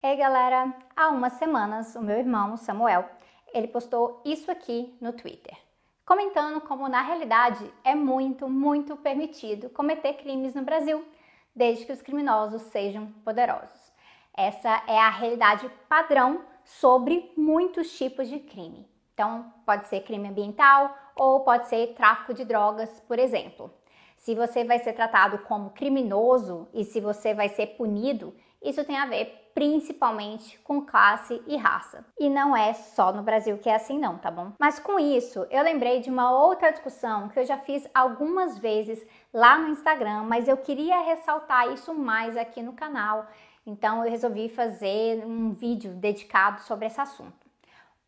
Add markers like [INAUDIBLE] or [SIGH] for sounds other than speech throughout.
Ei galera, há umas semanas o meu irmão Samuel, ele postou isso aqui no Twitter, comentando como na realidade é muito, muito permitido cometer crimes no Brasil, desde que os criminosos sejam poderosos. Essa é a realidade padrão sobre muitos tipos de crime. Então, pode ser crime ambiental ou pode ser tráfico de drogas, por exemplo. Se você vai ser tratado como criminoso e se você vai ser punido, isso tem a ver principalmente com classe e raça. E não é só no Brasil que é assim não, tá bom? Mas com isso, eu lembrei de uma outra discussão que eu já fiz algumas vezes lá no Instagram, mas eu queria ressaltar isso mais aqui no canal. Então eu resolvi fazer um vídeo dedicado sobre esse assunto.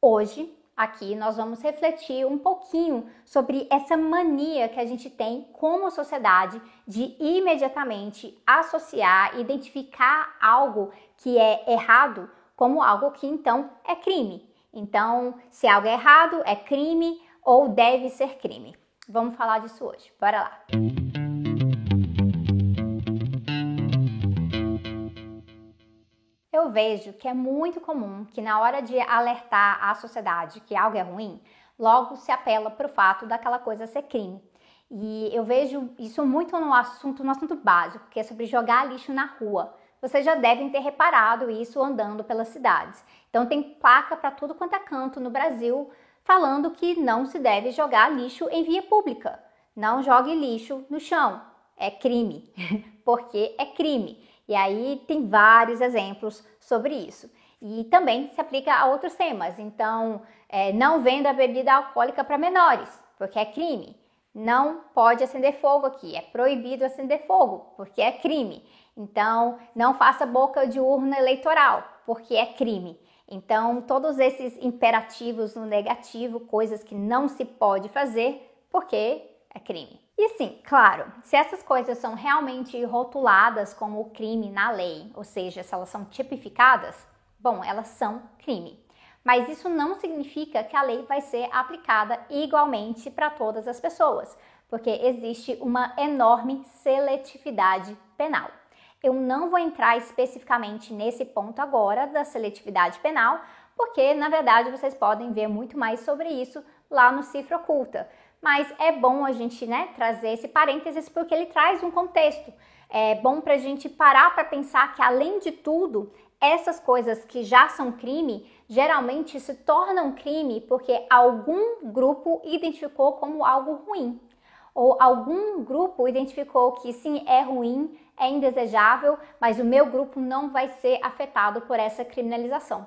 Hoje aqui nós vamos refletir um pouquinho sobre essa mania que a gente tem como sociedade de imediatamente associar, identificar algo que é errado como algo que então é crime. Então, se algo é errado, é crime ou deve ser crime. Vamos falar disso hoje. Bora lá. Eu vejo que é muito comum que na hora de alertar a sociedade que algo é ruim, logo se apela para o fato daquela coisa ser crime. E eu vejo isso muito no assunto, no assunto básico, que é sobre jogar lixo na rua. Vocês já devem ter reparado isso andando pelas cidades. Então tem placa para tudo quanto é canto no Brasil falando que não se deve jogar lixo em via pública. Não jogue lixo no chão. É crime, [LAUGHS] porque é crime. E aí tem vários exemplos sobre isso. E também se aplica a outros temas. Então, é, não venda bebida alcoólica para menores, porque é crime. Não pode acender fogo aqui, é proibido acender fogo, porque é crime. Então, não faça boca de urna eleitoral, porque é crime. Então, todos esses imperativos no negativo, coisas que não se pode fazer, porque é crime. E sim, claro, se essas coisas são realmente rotuladas como crime na lei, ou seja, se elas são tipificadas, bom, elas são crime. Mas isso não significa que a lei vai ser aplicada igualmente para todas as pessoas, porque existe uma enorme seletividade penal. Eu não vou entrar especificamente nesse ponto agora da seletividade penal, porque na verdade vocês podem ver muito mais sobre isso lá no Cifra Oculta mas é bom a gente né, trazer esse parênteses porque ele traz um contexto. É bom para a gente parar para pensar que, além de tudo, essas coisas que já são crime geralmente se tornam crime porque algum grupo identificou como algo ruim. Ou algum grupo identificou que sim, é ruim, é indesejável, mas o meu grupo não vai ser afetado por essa criminalização.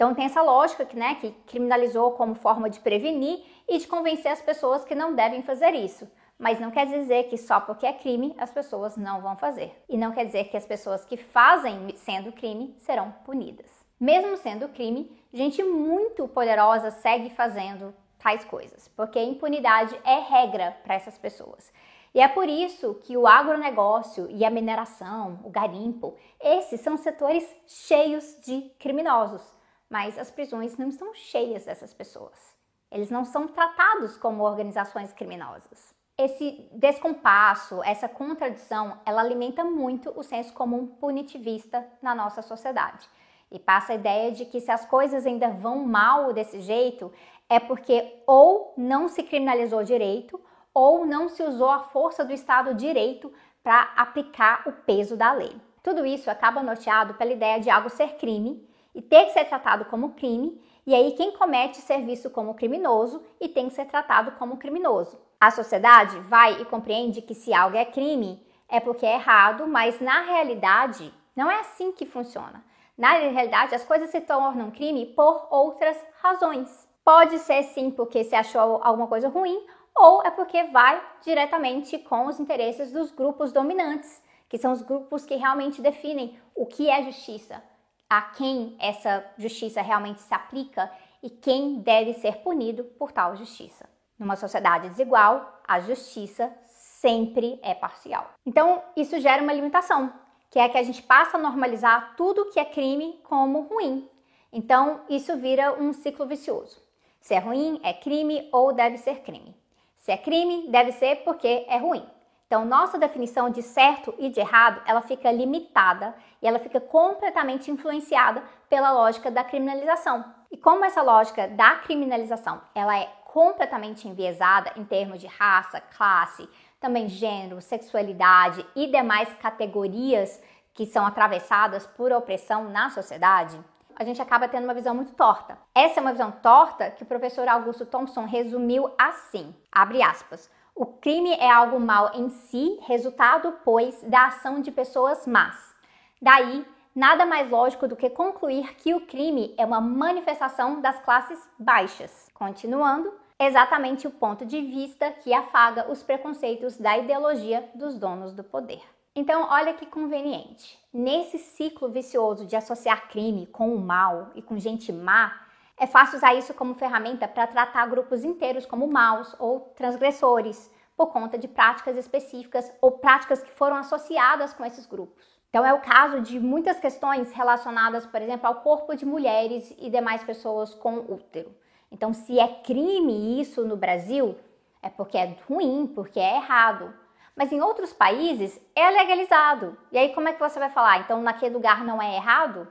Então tem essa lógica que, né, que criminalizou como forma de prevenir e de convencer as pessoas que não devem fazer isso. Mas não quer dizer que só porque é crime as pessoas não vão fazer. E não quer dizer que as pessoas que fazem sendo crime serão punidas. Mesmo sendo crime, gente muito poderosa segue fazendo tais coisas, porque a impunidade é regra para essas pessoas. E é por isso que o agronegócio e a mineração, o garimpo, esses são setores cheios de criminosos mas as prisões não estão cheias dessas pessoas. Eles não são tratados como organizações criminosas. Esse descompasso, essa contradição, ela alimenta muito o senso comum punitivista na nossa sociedade. E passa a ideia de que se as coisas ainda vão mal desse jeito, é porque ou não se criminalizou direito, ou não se usou a força do Estado direito para aplicar o peso da lei. Tudo isso acaba norteado pela ideia de algo ser crime e ter que ser tratado como crime, e aí quem comete ser visto como criminoso e tem que ser tratado como criminoso. A sociedade vai e compreende que se algo é crime, é porque é errado, mas na realidade não é assim que funciona. Na realidade, as coisas se tornam crime por outras razões. Pode ser sim porque se achou alguma coisa ruim, ou é porque vai diretamente com os interesses dos grupos dominantes, que são os grupos que realmente definem o que é justiça, a quem essa justiça realmente se aplica e quem deve ser punido por tal justiça. Numa sociedade desigual, a justiça sempre é parcial. Então, isso gera uma limitação, que é que a gente passa a normalizar tudo que é crime como ruim. Então, isso vira um ciclo vicioso. Se é ruim, é crime ou deve ser crime. Se é crime, deve ser porque é ruim. Então, nossa definição de certo e de errado, ela fica limitada e ela fica completamente influenciada pela lógica da criminalização. E como essa lógica da criminalização, ela é completamente enviesada em termos de raça, classe, também gênero, sexualidade e demais categorias que são atravessadas por opressão na sociedade, a gente acaba tendo uma visão muito torta. Essa é uma visão torta que o professor Augusto Thompson resumiu assim, abre aspas, o crime é algo mal em si, resultado, pois, da ação de pessoas más. Daí, nada mais lógico do que concluir que o crime é uma manifestação das classes baixas. Continuando, exatamente o ponto de vista que afaga os preconceitos da ideologia dos donos do poder. Então, olha que conveniente. Nesse ciclo vicioso de associar crime com o mal e com gente má, é fácil usar isso como ferramenta para tratar grupos inteiros como maus ou transgressores, por conta de práticas específicas ou práticas que foram associadas com esses grupos. Então, é o caso de muitas questões relacionadas, por exemplo, ao corpo de mulheres e demais pessoas com útero. Então, se é crime isso no Brasil, é porque é ruim, porque é errado. Mas em outros países é legalizado. E aí, como é que você vai falar? Então, naquele lugar não é errado?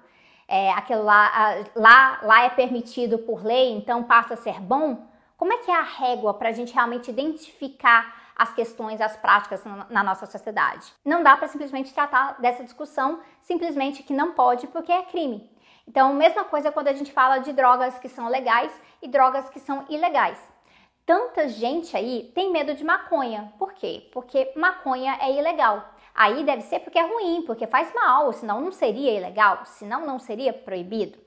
É, aquilo lá, lá, lá é permitido por lei, então passa a ser bom? Como é que é a régua para a gente realmente identificar as questões, as práticas na nossa sociedade? Não dá para simplesmente tratar dessa discussão simplesmente que não pode porque é crime. Então, mesma coisa quando a gente fala de drogas que são legais e drogas que são ilegais. Tanta gente aí tem medo de maconha. Por quê? Porque maconha é ilegal. Aí deve ser porque é ruim, porque faz mal, senão não seria ilegal, senão não seria proibido.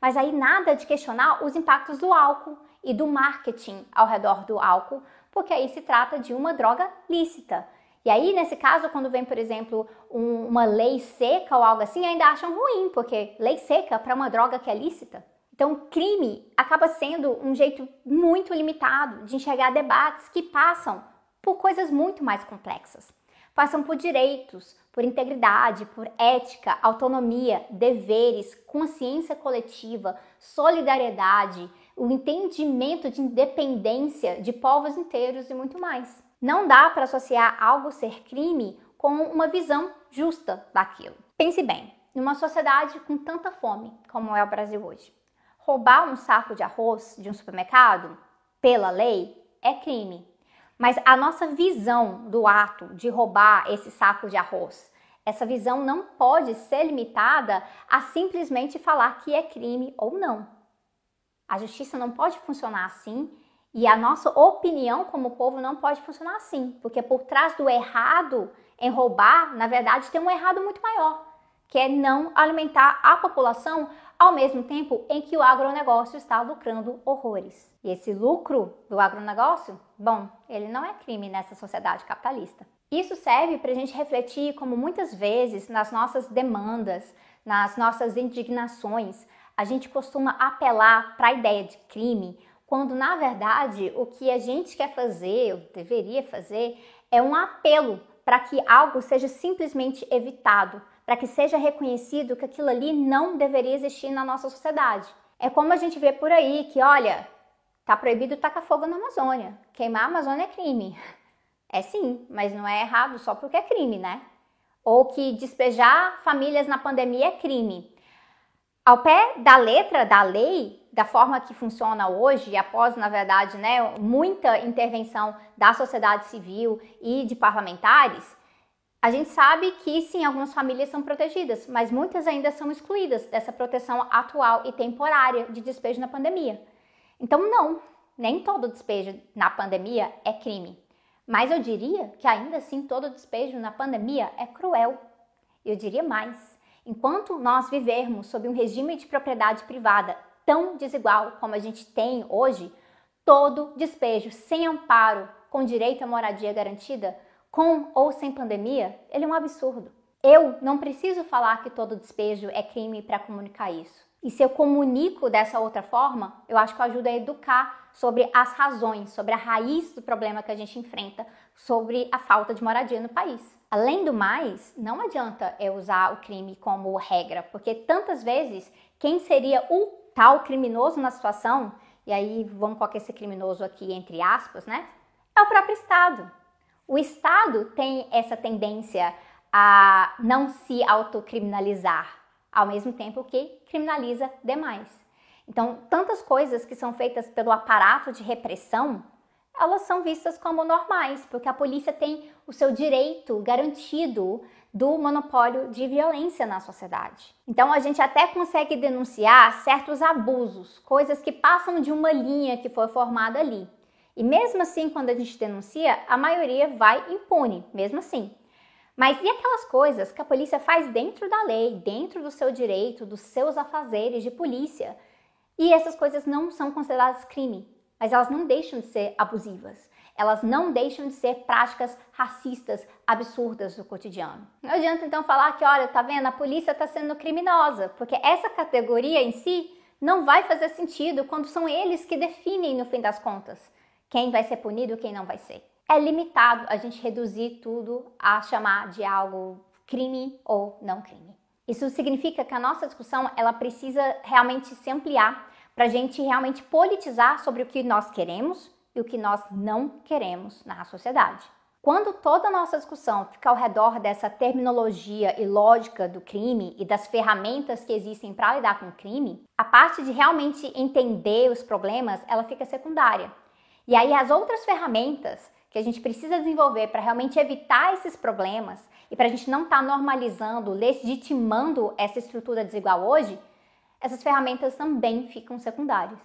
Mas aí nada de questionar os impactos do álcool e do marketing ao redor do álcool, porque aí se trata de uma droga lícita. E aí, nesse caso, quando vem, por exemplo, um, uma lei seca ou algo assim, ainda acham ruim, porque lei seca para uma droga que é lícita. Então, crime acaba sendo um jeito muito limitado de enxergar debates que passam por coisas muito mais complexas passam por direitos, por integridade, por ética, autonomia, deveres, consciência coletiva, solidariedade, o entendimento de independência de povos inteiros e muito mais. Não dá para associar algo ser crime com uma visão justa daquilo. Pense bem, numa sociedade com tanta fome como é o Brasil hoje, roubar um saco de arroz de um supermercado, pela lei, é crime. Mas a nossa visão do ato de roubar esse saco de arroz, essa visão não pode ser limitada a simplesmente falar que é crime ou não. A justiça não pode funcionar assim e a nossa opinião como povo não pode funcionar assim, porque por trás do errado em roubar, na verdade, tem um errado muito maior, que é não alimentar a população ao mesmo tempo em que o agronegócio está lucrando horrores. E esse lucro do agronegócio, bom, ele não é crime nessa sociedade capitalista. Isso serve para a gente refletir como muitas vezes nas nossas demandas, nas nossas indignações, a gente costuma apelar para a ideia de crime, quando na verdade o que a gente quer fazer, ou deveria fazer, é um apelo para que algo seja simplesmente evitado, para que seja reconhecido que aquilo ali não deveria existir na nossa sociedade. É como a gente vê por aí que, olha, tá proibido tacar fogo na Amazônia. Queimar a Amazônia é crime. [LAUGHS] É sim, mas não é errado só porque é crime, né? Ou que despejar famílias na pandemia é crime. Ao pé da letra da lei, da forma que funciona hoje, após, na verdade, né, muita intervenção da sociedade civil e de parlamentares, a gente sabe que sim, algumas famílias são protegidas, mas muitas ainda são excluídas dessa proteção atual e temporária de despejo na pandemia. Então, não, nem todo despejo na pandemia é crime. Mas eu diria que ainda assim todo despejo na pandemia é cruel. Eu diria mais. Enquanto nós vivermos sob um regime de propriedade privada tão desigual como a gente tem hoje, todo despejo sem amparo, com direito à moradia garantida, com ou sem pandemia, ele é um absurdo. Eu não preciso falar que todo despejo é crime para comunicar isso. E se eu comunico dessa outra forma, eu acho que ajuda a educar sobre as razões, sobre a raiz do problema que a gente enfrenta, sobre a falta de moradia no país. Além do mais, não adianta eu usar o crime como regra, porque tantas vezes quem seria o tal criminoso na situação, e aí vamos colocar esse criminoso aqui entre aspas, né? É o próprio Estado. O Estado tem essa tendência a não se autocriminalizar, ao mesmo tempo que criminaliza demais. Então, tantas coisas que são feitas pelo aparato de repressão, elas são vistas como normais, porque a polícia tem o seu direito garantido do monopólio de violência na sociedade. Então a gente até consegue denunciar certos abusos, coisas que passam de uma linha que foi formada ali. E mesmo assim, quando a gente denuncia, a maioria vai impune, mesmo assim. Mas e aquelas coisas que a polícia faz dentro da lei, dentro do seu direito, dos seus afazeres de polícia? E essas coisas não são consideradas crime, mas elas não deixam de ser abusivas. Elas não deixam de ser práticas racistas absurdas do cotidiano. Não adianta então falar que, olha, tá vendo, a polícia está sendo criminosa, porque essa categoria em si não vai fazer sentido quando são eles que definem, no fim das contas, quem vai ser punido e quem não vai ser é limitado a gente reduzir tudo a chamar de algo crime ou não crime. Isso significa que a nossa discussão ela precisa realmente se ampliar para a gente realmente politizar sobre o que nós queremos e o que nós não queremos na sociedade. Quando toda a nossa discussão fica ao redor dessa terminologia e lógica do crime e das ferramentas que existem para lidar com o crime, a parte de realmente entender os problemas, ela fica secundária. E aí as outras ferramentas que a gente precisa desenvolver para realmente evitar esses problemas e para a gente não estar tá normalizando, legitimando essa estrutura desigual hoje, essas ferramentas também ficam secundárias.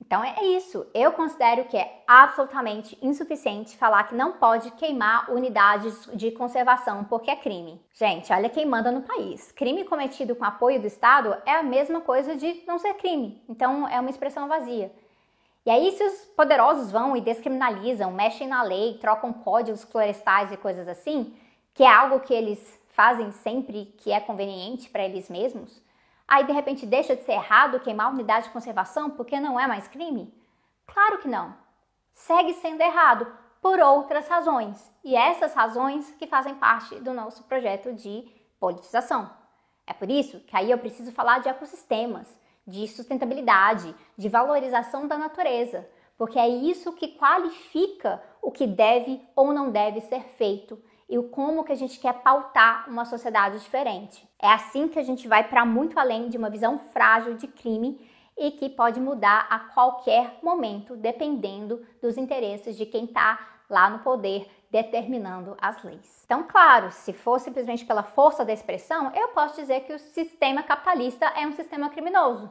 Então é isso. Eu considero que é absolutamente insuficiente falar que não pode queimar unidades de conservação porque é crime. Gente, olha quem manda no país. Crime cometido com apoio do Estado é a mesma coisa de não ser crime. Então é uma expressão vazia. E aí, se os poderosos vão e descriminalizam, mexem na lei, trocam códigos florestais e coisas assim, que é algo que eles fazem sempre que é conveniente para eles mesmos, aí de repente deixa de ser errado queimar unidade de conservação porque não é mais crime? Claro que não. Segue sendo errado por outras razões. E essas razões que fazem parte do nosso projeto de politização. É por isso que aí eu preciso falar de ecossistemas de sustentabilidade, de valorização da natureza, porque é isso que qualifica o que deve ou não deve ser feito e o como que a gente quer pautar uma sociedade diferente. É assim que a gente vai para muito além de uma visão frágil de crime e que pode mudar a qualquer momento, dependendo dos interesses de quem está lá no poder determinando as leis. Então, claro, se for simplesmente pela força da expressão, eu posso dizer que o sistema capitalista é um sistema criminoso.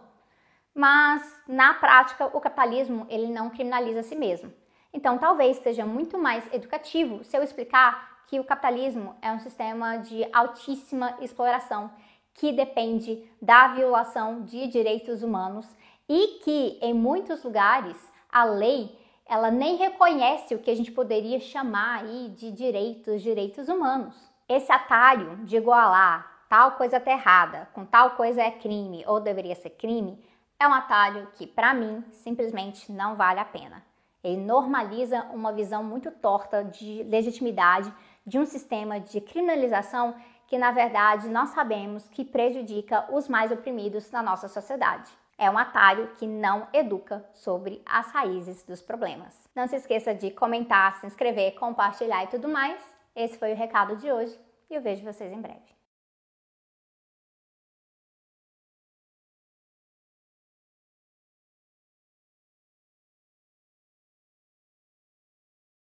Mas na prática, o capitalismo ele não criminaliza a si mesmo. Então, talvez seja muito mais educativo se eu explicar que o capitalismo é um sistema de altíssima exploração que depende da violação de direitos humanos e que em muitos lugares a lei ela nem reconhece o que a gente poderia chamar aí de direitos, direitos humanos. Esse atalho de igualar tal coisa tá errada com tal coisa é crime ou deveria ser crime é um atalho que, para mim, simplesmente não vale a pena. Ele normaliza uma visão muito torta de legitimidade de um sistema de criminalização que, na verdade, nós sabemos que prejudica os mais oprimidos na nossa sociedade. É um atalho que não educa sobre as raízes dos problemas. Não se esqueça de comentar, se inscrever, compartilhar e tudo mais. Esse foi o recado de hoje e eu vejo vocês em breve.